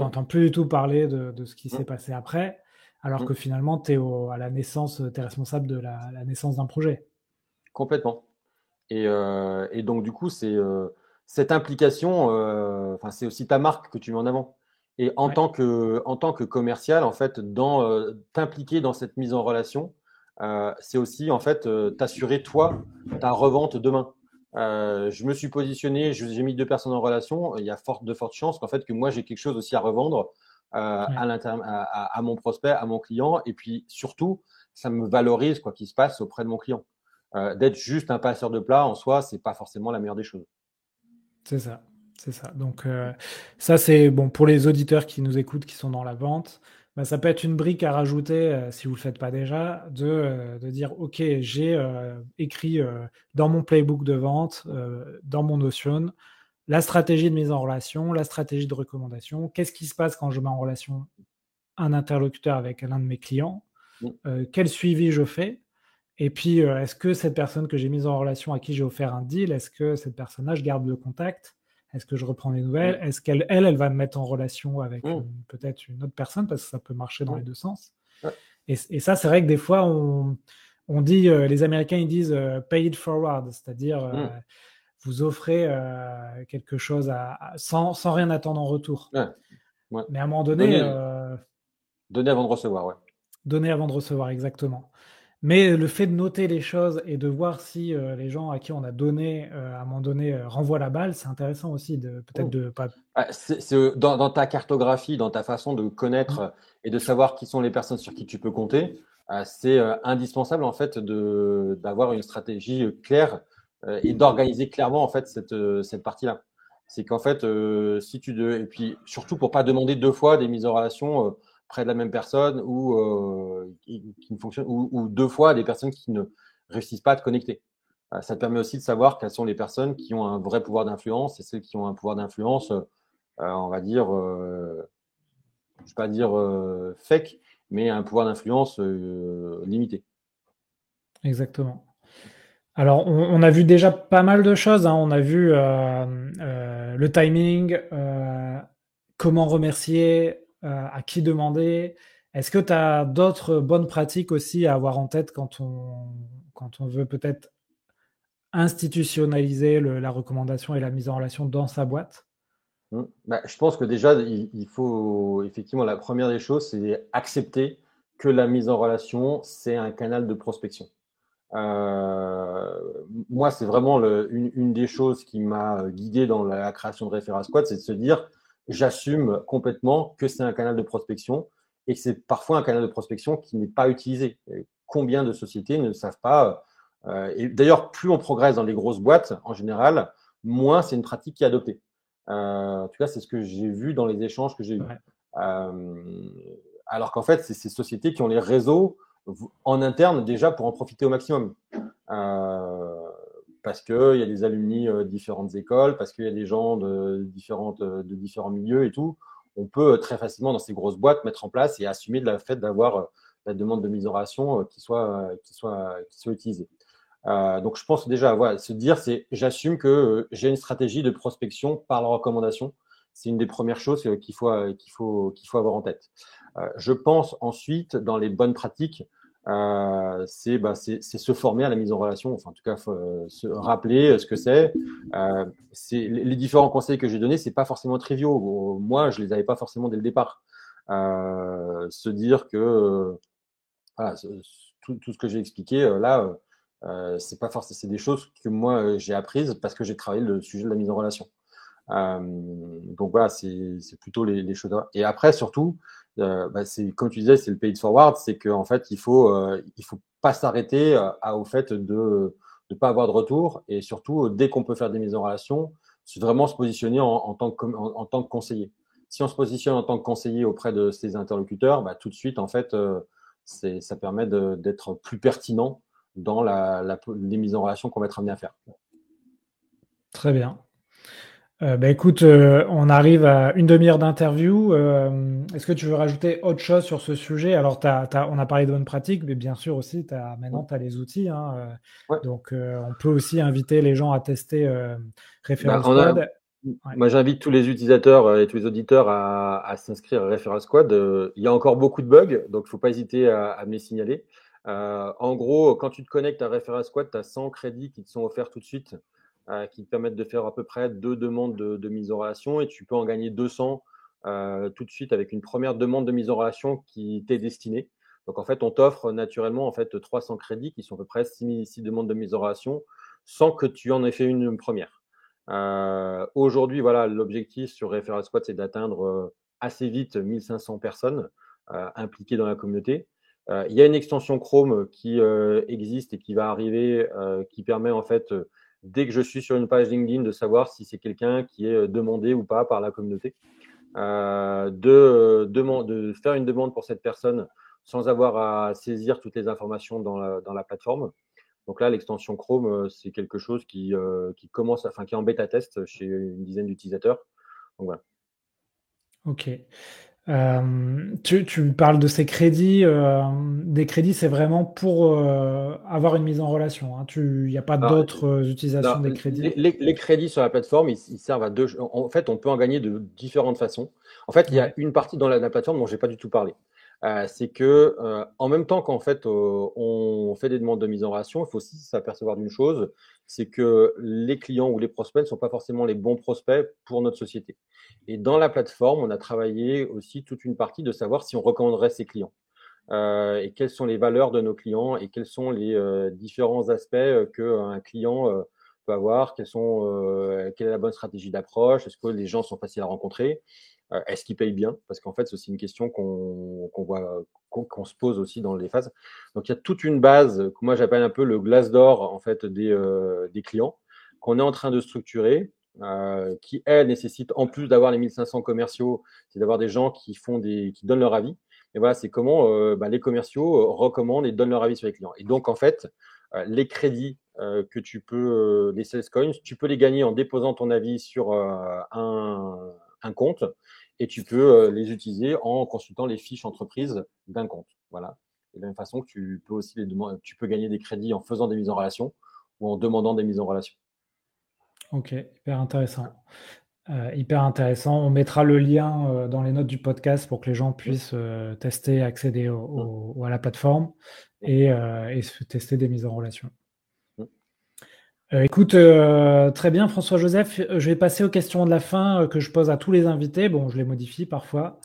n'entends mmh. plus du tout parler de, de ce qui s'est passé après, alors que finalement tu es au, à la naissance, tu es responsable de la, la naissance d'un projet. Complètement. Et, et, donc du coup c'est cette implication, euh, c'est aussi ta marque que tu mets en avant. Et en, ouais. tant, que, en tant que commercial, en fait, dans euh, t'impliquer dans cette mise en relation, euh, c'est aussi en fait euh, t'assurer toi ta revente demain. Euh, je me suis positionné, j'ai mis deux personnes en relation. Il y a fort, de fortes chances qu'en fait que moi j'ai quelque chose aussi à revendre ouais. à, à, à, mon prospect, à mon client. Et puis surtout, ça me valorise quoi qu'il se passe auprès de mon client. D'être juste un passeur de plat en soi, c'est pas forcément la meilleure des choses. C'est ça, c'est ça. Donc euh, ça, c'est bon pour les auditeurs qui nous écoutent, qui sont dans la vente. Bah, ça peut être une brique à rajouter, euh, si vous ne le faites pas déjà, de, euh, de dire, OK, j'ai euh, écrit dans mon playbook de vente, dans mon Notion, la stratégie de mise en relation, la stratégie de recommandation. Qu'est-ce qui se passe quand je mets en relation un interlocuteur avec l'un de mes clients Quel suivi je fais et puis, est-ce que cette personne que j'ai mise en relation, à qui j'ai offert un deal, est-ce que cette personne-là, je garde le contact Est-ce que je reprends des nouvelles? Est-ce qu'elle, elle, elle va me mettre en relation avec mmh. peut-être une autre personne Parce que ça peut marcher dans mmh. les deux sens. Et, et, ça, c'est vrai que des fois, on, on dit, euh, les Américains, ils disent euh, pay it forward, c'est-à-dire mmh. vous offrez euh, quelque chose à, à, sans, sans, rien attendre en retour. Ouais. Mais à un moment donné. Donner, donner avant de recevoir, ouais. Donner avant de recevoir, exactement. Mais le fait de noter les choses et de voir si euh, les gens à qui on a donné, euh, à un moment donné, euh, renvoient la balle, c'est intéressant aussi de peut-être oh. de pas. Ah, c'est, dans, dans, ta cartographie, dans ta façon de connaître mmh. et de savoir qui sont les personnes sur qui tu peux compter, c'est indispensable en fait de d'avoir une stratégie claire et d'organiser clairement en fait cette cette partie-là. C'est qu'en fait, si tu de... et puis surtout pour pas demander deux fois des mises en relation près de la même personne ou euh, qui, ne fonctionne ou, deux fois des personnes qui ne réussissent pas à te connecter. Euh, ça permet aussi de savoir quelles sont les personnes qui ont un vrai pouvoir d'influence et celles qui ont un pouvoir d'influence, euh, on va dire, je ne vais pas dire fake, mais un pouvoir d'influence limité. Exactement. Alors, on, a vu déjà pas mal de choses. Hein. On a vu le timing, comment remercier, à qui demander. Est-ce que tu as d'autres bonnes pratiques aussi à avoir en tête quand on, quand on veut peut-être institutionnaliser la recommandation et la mise en relation dans sa boîte? Mmh. Bah, je pense que déjà, il, faut effectivement, la première des choses, c'est accepter que la mise en relation, c'est un canal de prospection. Euh, moi, c'est vraiment une, des choses qui m'a guidé dans la création de Referral Squad, c'est de se dire, j'assume complètement que c'est un canal de prospection et que c'est parfois un canal de prospection qui n'est pas utilisé. combien de sociétés ne savent pas euh, Et d'ailleurs, plus on progresse dans les grosses boîtes, en général, moins c'est une pratique qui est adoptée. Euh, en tout cas, c'est ce que j'ai vu dans les échanges que j'ai eus. Euh, alors qu'en fait, c'est ces sociétés qui ont les réseaux en interne déjà pour en profiter au maximum. Euh, parce qu'il y a des alumni de différentes écoles, parce qu'il y a des gens de, différentes, de différents milieux et tout. On peut très facilement, dans ces grosses boîtes, mettre en place et assumer de la fait d'avoir la demande de mise en relation qui soit, qui soit, qui soit utilisée. Euh, donc, je pense déjà, voilà, se dire, c'est j'assume que euh, j'ai une stratégie de prospection par la recommandation. C'est une des premières choses euh, qu'il faut, faut, qu'il faut avoir en tête. je pense ensuite, dans les bonnes pratiques, c'est bah, se former à la mise en relation, enfin, en tout cas, se rappeler ce que c'est. les différents conseils que j'ai donnés, c'est pas forcément triviaux. Moi, je les avais pas forcément dès le départ. se dire que tout, tout, ce que j'ai expliqué là, euh, c'est pas forcément, c'est des choses que moi euh, j'ai apprises parce que j'ai travaillé le sujet de la mise en relation. Euh, donc voilà, c'est plutôt les, choses. Et après, surtout, euh, bah, c'est comme tu disais, c'est le paid forward, c'est qu'en fait, il faut, euh, il faut pas s'arrêter au fait de ne pas avoir de retour et surtout, dès qu'on peut faire des mises en relation, c'est vraiment se positionner en, tant que, conseiller. Si on se positionne en tant que conseiller auprès de ses interlocuteurs, bah, tout de suite, en fait, ça permet d'être plus pertinent dans les mises en relation qu'on va être amené à faire. Très bien. Euh, bah, écoute, euh, on arrive à une demi-heure d'interview. Euh, est-ce que tu veux rajouter autre chose sur ce sujet? Alors, on a parlé de bonnes pratiques, mais bien sûr aussi, as, maintenant, tu as les outils. Hein, donc, on peut aussi inviter les gens à tester Referral bah, Squad. Moi, j'invite tous les utilisateurs et tous les auditeurs à, s'inscrire à Referral Squad. il y a encore beaucoup de bugs, donc il ne faut pas hésiter à, à me les signaler. En gros, quand tu te connectes à Referral Squad, tu as 100 crédits qui te sont offerts tout de suite, qui te permettent de faire à peu près deux demandes de, mise en relation et tu peux en gagner 200 euh, tout de suite avec une première demande de mise en relation qui t'est destinée. Donc en fait, on t'offre naturellement en fait 300 crédits qui sont à peu près 6, demandes de mise en relation sans que tu en aies fait une première. Aujourd'hui, voilà, l'objectif sur Referral Squad, c'est d'atteindre assez vite 1500 personnes impliquées dans la communauté. Euh, il y a une extension Chrome qui euh, existe et qui va arriver, euh, qui permet en fait, dès que je suis sur une page LinkedIn, de savoir si c'est quelqu'un qui est demandé ou pas par la communauté. de, de, faire une demande pour cette personne sans avoir à saisir toutes les informations dans la, dans la plateforme. Donc là, l'extension Chrome, c'est quelque chose qui, qui commence, enfin, qui est en bêta test chez une dizaine d'utilisateurs. Donc voilà. Ok. Euh, tu, tu, parles de ces crédits. Euh, des crédits, c'est vraiment pour euh, avoir une mise en relation. Hein. Il n'y a pas d'autres utilisations des crédits? Les, crédits sur la plateforme, ils, servent à deux. En fait, on peut en gagner de différentes façons. En fait, il y a une partie dans la, plateforme dont je n'ai pas du tout parlé. c'est que en même temps qu'en fait on fait des demandes de mise en relation, il faut aussi s'apercevoir d'une chose, c'est que les clients ou les prospects ne sont pas forcément les bons prospects pour notre société. Et dans la plateforme, on a travaillé aussi toute une partie de savoir si on recommanderait ses clients. Euh, et quelles sont les valeurs de nos clients et quels sont les euh, différents aspects euh, qu'un client euh, peut avoir, quelles sont, euh, quelle est la bonne stratégie d'approche, est-ce que les gens sont faciles à rencontrer, est-ce qu'ils payent bien, parce qu'en fait c'est aussi une question qu'on voit, qu'on se pose aussi dans les phases. Donc il y a toute une base que moi j'appelle un peu le glace d'or en fait des, des clients qu'on est en train de structurer euh, qui, elle, nécessite, en plus d'avoir les 1500 commerciaux, c'est d'avoir des gens qui, font des, qui donnent leur avis. Et voilà, c'est comment euh, bah, les commerciaux euh, recommandent et donnent leur avis sur les clients. Et donc, en fait, les crédits que tu peux, les sales coins, tu peux les gagner en déposant ton avis sur un, un, compte et tu peux les utiliser en consultant les fiches entreprises d'un compte. Voilà. de la même façon que tu peux aussi les demander, tu peux gagner des crédits en faisant des mises en relation ou en demandant des mises en relation. Ok, hyper intéressant. Euh, hyper intéressant. On mettra le lien euh, dans les notes du podcast pour que les gens puissent euh, tester, accéder à la plateforme et, et, tester des mises en relation. Écoute, très bien, François-Joseph. Je vais passer aux questions de la fin que je pose à tous les invités. Bon, je les modifie parfois.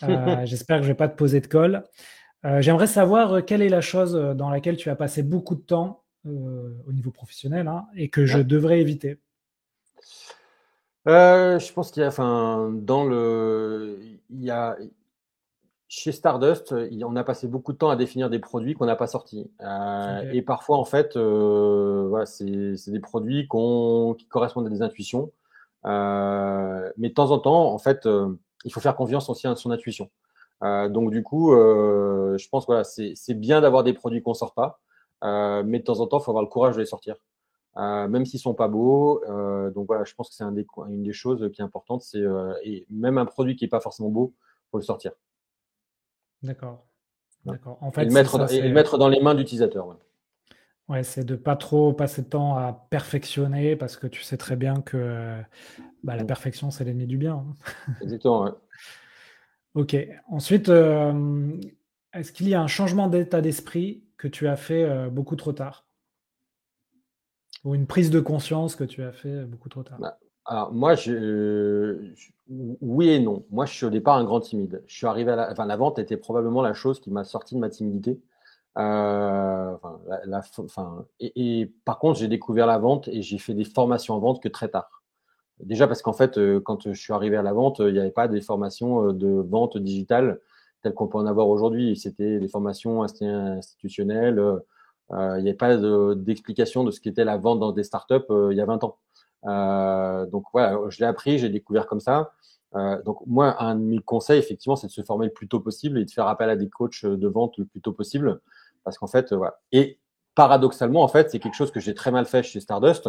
J'espère que je ne vais pas te poser de colle. J'aimerais savoir quelle est la chose dans laquelle tu as passé beaucoup de temps au niveau professionnel hein, et que je devrais éviter? je pense qu'il y a, enfin, dans le, il y a, chez Stardust, on a passé beaucoup de temps à définir des produits qu'on n'a pas sortis. Euh, et parfois, en fait, euh, voilà, c'est des produits qui correspondent à des intuitions. Euh, mais de temps en temps, en fait, il faut faire confiance aussi à son intuition. donc, du coup, je pense voilà, c'est bien d'avoir des produits qu'on ne sort pas. mais de temps en temps, il faut avoir le courage de les sortir. même s'ils ne sont pas beaux. donc voilà, je pense que c'est un une des choses qui est importante. C'est et même un produit qui n'est pas forcément beau, il faut le sortir. D'accord. D'accord. En fait, et le mettre, dans, mettre dans les mains d'utilisateurs. Ouais. c'est de pas trop passer de temps à perfectionner parce que tu sais très bien que bah, la mm. perfection, c'est l'ennemi du bien. Hein. Exactement, ouais. ok. Ensuite, euh, est-ce qu'il y a un changement d'état d'esprit que tu as fait euh, beaucoup trop tard? Ou une prise de conscience que tu as fait beaucoup trop tard? Bah, alors, moi, je, oui et non. Moi, je suis au départ un grand timide. Je suis arrivé à la, enfin, la vente était probablement la chose qui m'a sorti de ma timidité. Euh, la, et, par contre, j'ai découvert la vente et j'ai fait des formations en vente que très tard. Déjà parce qu'en fait, euh, quand je suis arrivé à la vente, il n'y avait pas des formations euh, de vente digitale telles qu'on peut en avoir aujourd'hui. C'était des formations institutionnelles. il n'y avait pas d'explication de, ce qu'était la vente dans des startups il y a 20 ans. Euh, donc voilà, je l'ai appris, j'ai découvert comme ça. Euh, donc moi, un de mes conseils, effectivement, c'est de se former le plus tôt possible et de faire appel à des coachs de vente le plus tôt possible. Parce qu'en fait, voilà. Et paradoxalement, en fait, c'est quelque chose que j'ai très mal fait chez Stardust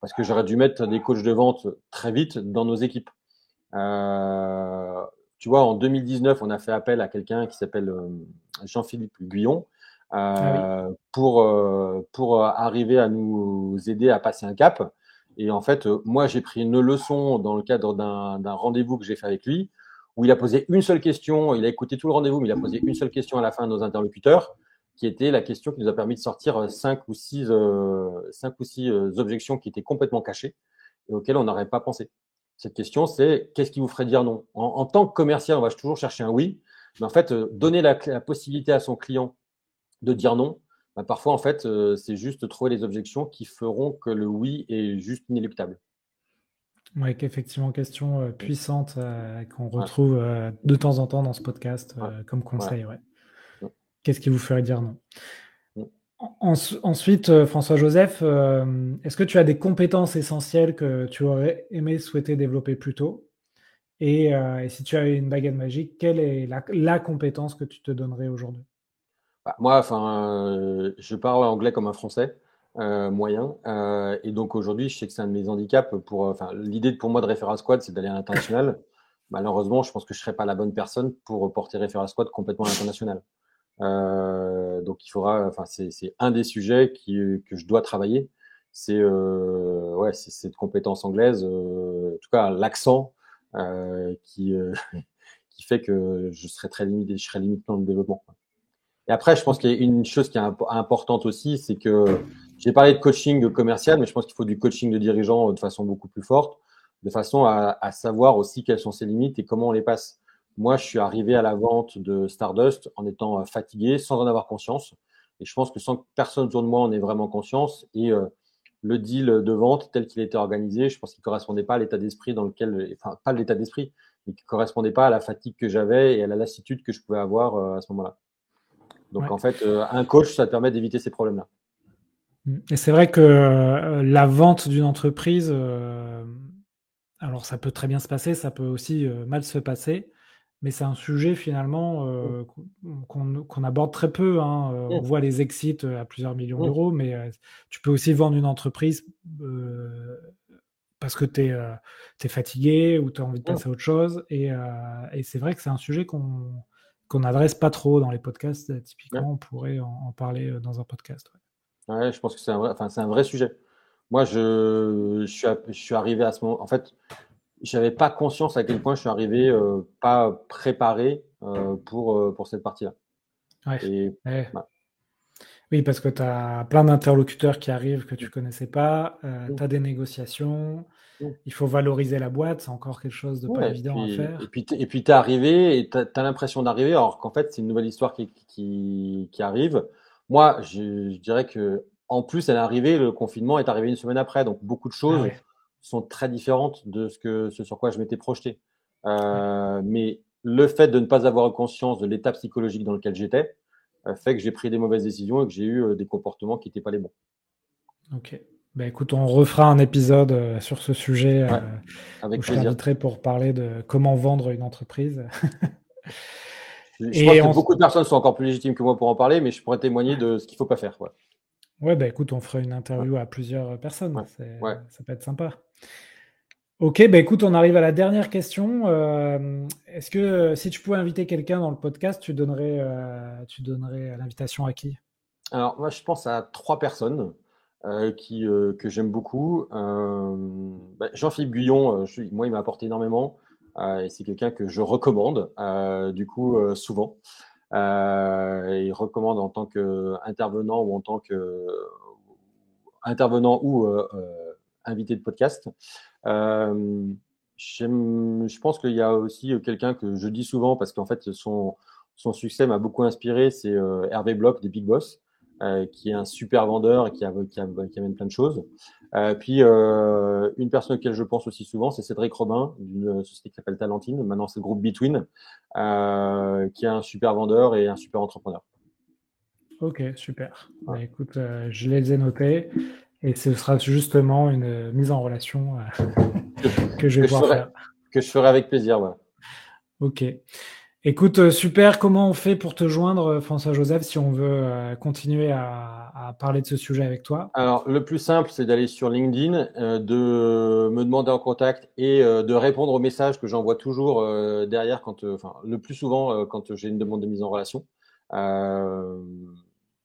parce que j'aurais dut mettre des coachs de vente très vite dans nos équipes. Euh, tu vois, en 2019, on a fait appel à quelqu'un qui s'appelle Jean-Philippe Guyon ah pour, pour arriver à nous aider à passer un cap. Et en fait, euh, moi, j'ai pris une leçon dans le cadre d'un rendez-vous que j'ai fait avec lui, où il a posé une seule question. Il a écouté tout le rendez-vous, mais il a posé une seule question à la fin de nos interlocuteurs, qui était la question qui nous a permis de sortir euh, cinq ou six, euh, cinq ou six objections qui étaient complètement cachées et auxquelles on n'aurait pas pensé. Cette question, c'est qu'est-ce qui vous ferait dire non? En, tant que commercial, on va toujours chercher un oui, mais en fait, donner la possibilité à son client de dire non, bah, parfois, en fait, euh, c'est juste trouver les objections qui feront que le oui est juste inéluctable. Oui, effectivement, question euh, puissante euh, qu'on retrouve de temps en temps dans ce podcast comme conseil. Qu'est-ce qui vous ferait dire non? Ensuite, François-Joseph, est-ce que tu as des compétences essentielles que tu aurais aimé souhaiter développer plus tôt? Et, si tu avais une baguette magique, quelle est la compétence que tu te donnerais aujourd'hui? Bah, moi, enfin, euh, je parle anglais comme un français. Euh, moyen. Euh, et donc aujourd'hui, je sais que c'est un de mes handicaps. Pour, enfin, l'idée pour moi de Referral Squad, c'est d'aller à l'international. Malheureusement, je pense que je ne serais pas la bonne personne pour porter Referral Squad complètement à l'international. donc il faudra, enfin, c'est, un des sujets qui, que je dois travailler. C'est ouais, c'est cette compétence anglaise, en tout cas l'accent qui, qui fait que je serais très limité, je serais limité dans le développement. Et après, je pense qu'il y a une chose qui est importante aussi, c'est que j'ai parlé de coaching commercial, mais je pense qu'il faut du coaching de dirigeants de façon beaucoup plus forte, de façon à, savoir aussi quelles sont ses limites et comment on les passe. Moi, je suis arrivé à la vente de Stardust en étant fatigué, sans en avoir conscience. Et je pense que sans que personne autour de moi en ait vraiment conscience, et euh, le deal de vente tel qu'il était organisé, je pense qu'il correspondait pas à l'état d'esprit dans lequel, enfin pas l'état d'esprit, mais qui correspondait pas à la fatigue que j'avais et à la lassitude que je pouvais avoir euh, à ce moment-là. Donc en fait, euh, un coach, ça te permet d'éviter ces problèmes-là. Et c'est vrai que euh, la vente d'une entreprise, euh, alors ça peut très bien se passer, ça peut aussi mal se passer, mais c'est un sujet finalement mmh. qu'on aborde très peu. Hein. On voit les exits à plusieurs millions d'euros, mais tu peux aussi vendre une entreprise parce que tu es, fatigué ou tu as envie de passer à autre chose. Et, et c'est vrai que c'est un sujet qu'on qu'on n'adresse pas trop dans les podcasts. Euh, typiquement, on pourrait en, parler euh, dans un podcast. Ouais, je pense que c'est un, vrai, c'est un vrai sujet. Moi, je, je, suis, je suis arrivé à ce moment. En fait, je n'avais pas conscience à quel point je suis arrivé euh, pas préparé pour, pour cette partie-là. Ouais. Oui, parce que tu as plein d'interlocuteurs qui arrivent que tu ne connaissais pas, euh, tu as des négociations, il faut valoriser la boîte, c'est encore quelque chose de pas évident à faire. Et puis, et puis tu es arrivé et tu as, l'impression d'arriver, alors qu'en fait, c'est une nouvelle histoire qui, qui, qui arrive. Moi, je, je, dirais que en plus, elle est arrivée, le confinement est arrivé une semaine après, donc beaucoup de choses ah sont très différentes de ce, que, ce sur quoi je m'étais projeté. Euh, mais le fait de ne pas avoir conscience de l'état psychologique dans lequel j'étais euh, fait que j'ai pris des mauvaises décisions et que j'ai eu euh, des comportements qui n'étaient pas les bons. Ok. Ben écoute, on refera un épisode sur ce sujet. avec où je t'inviterai pour parler de comment vendre une entreprise. je, pense que beaucoup de personnes sont encore plus légitimes que moi pour en parler, mais je pourrais témoigner de ce qu'il ne faut pas faire. Ouais. Ouais, bah écoute, on fera une interview à plusieurs personnes. Ça peut être sympa. Ok, bah écoute, on arrive à la dernière question. Euh, est-ce que si tu pouvais inviter quelqu'un dans le podcast, tu donnerais, euh, tu donnerais l'invitation à qui? Alors, moi, je pense à trois personnes euh, qui, que j'aime beaucoup. Bah, Jean-Philippe Guyon, moi, il m'a apporté énormément et c'est quelqu'un que je recommande, du coup, souvent. il recommande en tant qu'intervenant ou en tant que intervenant ou invité de podcast. Euh, je pense qu'il y a aussi quelqu'un que je dis souvent parce qu'en fait, son, son succès m'a beaucoup inspiré, c'est euh, Hervé Bloch des Big Boss. Euh, qui est un super vendeur et qui, a, qui, amène plein de choses. Euh, puis euh, une personne à laquelle je pense aussi souvent, c'est Cédric Robin d'une société qui s'appelle Talentine. Maintenant, c'est le groupe Between, qui est un super vendeur et un super entrepreneur. Ok, super. Bah, écoute, je les ai notés. Et ce sera justement une mise en relation que je vais pouvoir faire. Que je ferai avec plaisir, ouais. Ok. Écoute, euh, super. Comment on fait pour te joindre, euh, François-Joseph, si on veut continuer à, parler de ce sujet avec toi? Alors, le plus simple, c'est d'aller sur LinkedIn, de me demander en contact et de répondre aux messages que j'envoie toujours derrière, quand, enfin, le plus souvent quand j'ai une demande de mise en relation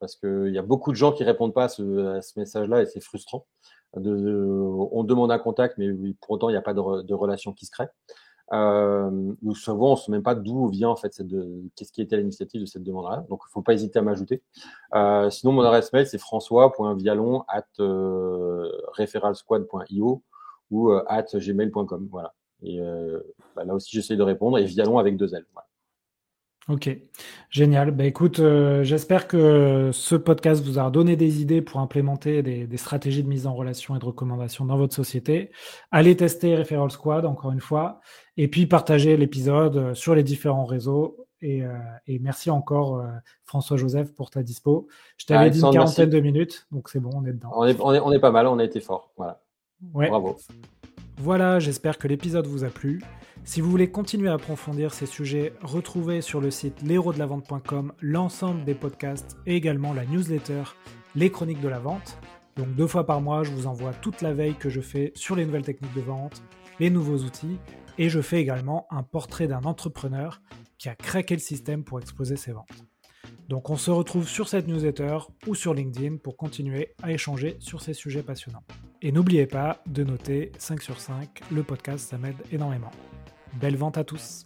parce qu'il y a beaucoup de gens qui répondent pas à ce, message-là et c'est frustrant. on demande un contact, mais pour autant, il n'y a pas de, relation qui se crée. Euh, souvent, on ne sait même pas d'où vient en fait cette qu'est-ce qui était l'initiative de cette demande-là. Donc, il ne faut pas hésiter à m'ajouter. Euh, sinon, mon adresse mail c'est françois.vialon at euh, referralsquad.io ou euh, at gmail.com. Voilà. Et bah, là aussi, j'essaie de répondre et Vialon avec deux L. Voilà. Ok, génial. Bah, écoute, euh, j'espère que ce podcast vous a donné des idées pour implémenter des, stratégies de mise en relation et de recommandation dans votre société. Allez tester Referral Squad, encore une fois, et puis partagez l'épisode euh, sur les différents réseaux. Et, euh, merci encore, François-Joseph, pour ta dispo. Je t'avais dit une quarantaine de minutes, donc c'est bon, on est dedans. On est, on est, pas mal, on a été fort. Voilà. Bravo. Voilà, j'espère que l'épisode vous a plu. Si vous voulez continuer à approfondir ces sujets, retrouvez sur le site l'héros-de-la-vente.com l'ensemble des podcasts et également la newsletter Les Chroniques de la Vente. Donc deux fois par mois, je vous envoie toute la veille que je fais sur les nouvelles techniques de vente, les nouveaux outils, et je fais également un portrait d'un entrepreneur qui a craqué le système pour exposer ses ventes. Donc on se retrouve sur cette newsletter ou sur LinkedIn pour continuer à échanger sur ces sujets passionnants. Et n'oubliez pas de noter 5 sur 5, le podcast ça m'aide énormément. Belle vente à tous